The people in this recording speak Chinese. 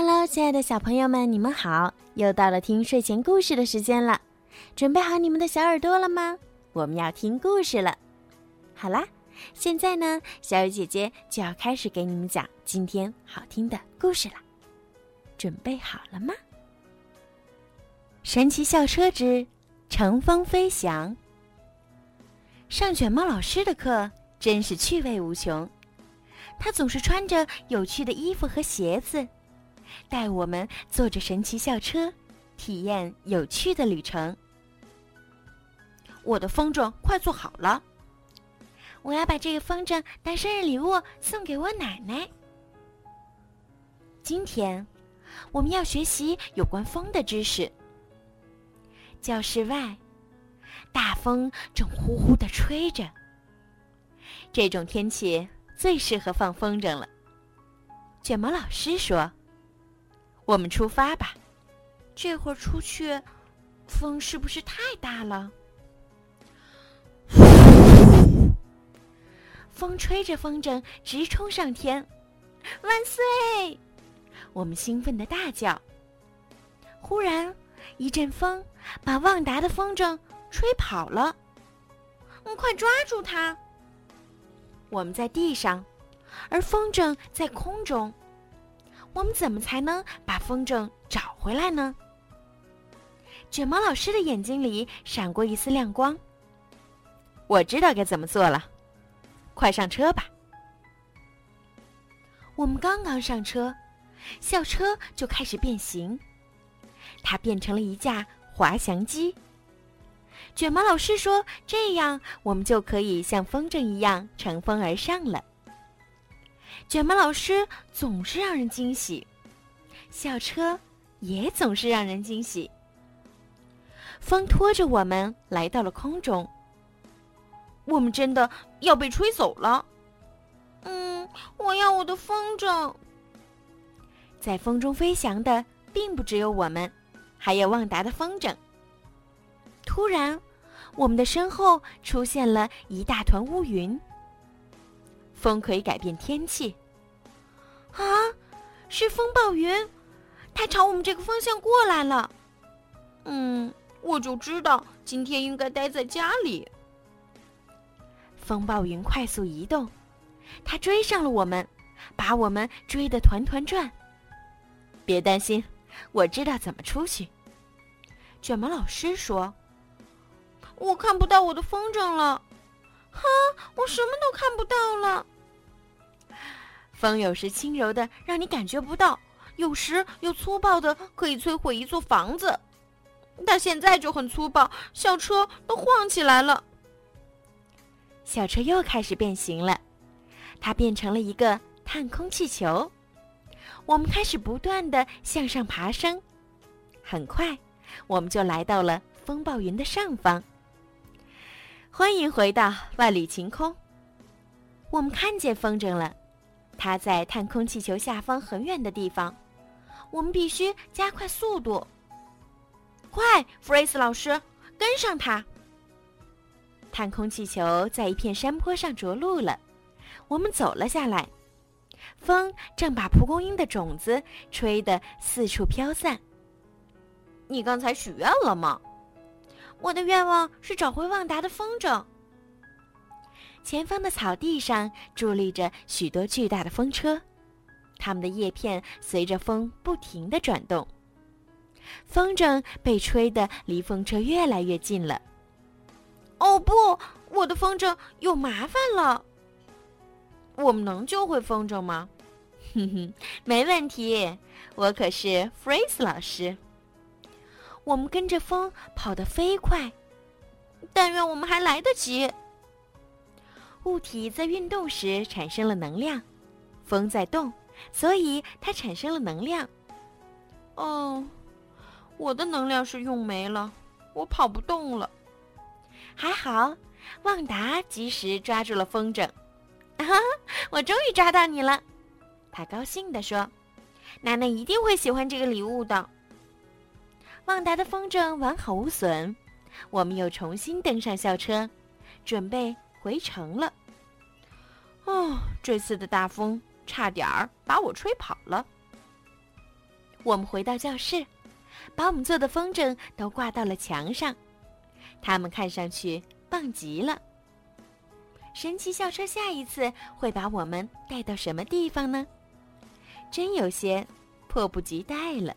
Hello，亲爱的小朋友们，你们好！又到了听睡前故事的时间了，准备好你们的小耳朵了吗？我们要听故事了。好啦，现在呢，小雨姐姐就要开始给你们讲今天好听的故事了。准备好了吗？神奇校车之乘风飞翔。上卷毛老师的课真是趣味无穷，他总是穿着有趣的衣服和鞋子。带我们坐着神奇校车，体验有趣的旅程。我的风筝快做好了，我要把这个风筝当生日礼物送给我奶奶。今天，我们要学习有关风的知识。教室外，大风正呼呼的吹着。这种天气最适合放风筝了。卷毛老师说。我们出发吧，这会儿出去，风是不是太大了？风吹着风筝直冲上天，万岁！我们兴奋的大叫。忽然，一阵风把旺达的风筝吹跑了。快抓住它！我们在地上，而风筝在空中。我们怎么才能把风筝找回来呢？卷毛老师的眼睛里闪过一丝亮光。我知道该怎么做了，快上车吧！我们刚刚上车，校车就开始变形，它变成了一架滑翔机。卷毛老师说：“这样我们就可以像风筝一样乘风而上了。”卷毛老师总是让人惊喜，校车也总是让人惊喜。风拖着我们来到了空中，我们真的要被吹走了。嗯，我要我的风筝。在风中飞翔的并不只有我们，还有旺达的风筝。突然，我们的身后出现了一大团乌云。风可以改变天气。啊，是风暴云，它朝我们这个方向过来了。嗯，我就知道今天应该待在家里。风暴云快速移动，它追上了我们，把我们追得团团转。别担心，我知道怎么出去。卷毛老师说：“我看不到我的风筝了。”哈，我什么都看不到了。风有时轻柔的，让你感觉不到；有时又粗暴的，可以摧毁一座房子。它现在就很粗暴，校车都晃起来了。校车又开始变形了，它变成了一个探空气球。我们开始不断的向上爬升，很快，我们就来到了风暴云的上方。欢迎回到万里晴空。我们看见风筝了，它在探空气球下方很远的地方。我们必须加快速度。快，弗瑞斯老师，跟上它。探空气球在一片山坡上着陆了，我们走了下来。风正把蒲公英的种子吹得四处飘散。你刚才许愿了吗？我的愿望是找回旺达的风筝。前方的草地上伫立着许多巨大的风车，它们的叶片随着风不停地转动。风筝被吹得离风车越来越近了。哦不，我的风筝有麻烦了。我们能救回风筝吗？哼哼，没问题，我可是 Freeze 老师。我们跟着风跑得飞快，但愿我们还来得及。物体在运动时产生了能量，风在动，所以它产生了能量。哦，我的能量是用没了，我跑不动了。还好，旺达及时抓住了风筝。啊，我终于抓到你了！他高兴地说：“奶奶一定会喜欢这个礼物的。”旺达的风筝完好无损，我们又重新登上校车，准备回城了。哦，这次的大风差点儿把我吹跑了。我们回到教室，把我们做的风筝都挂到了墙上，它们看上去棒极了。神奇校车下一次会把我们带到什么地方呢？真有些迫不及待了。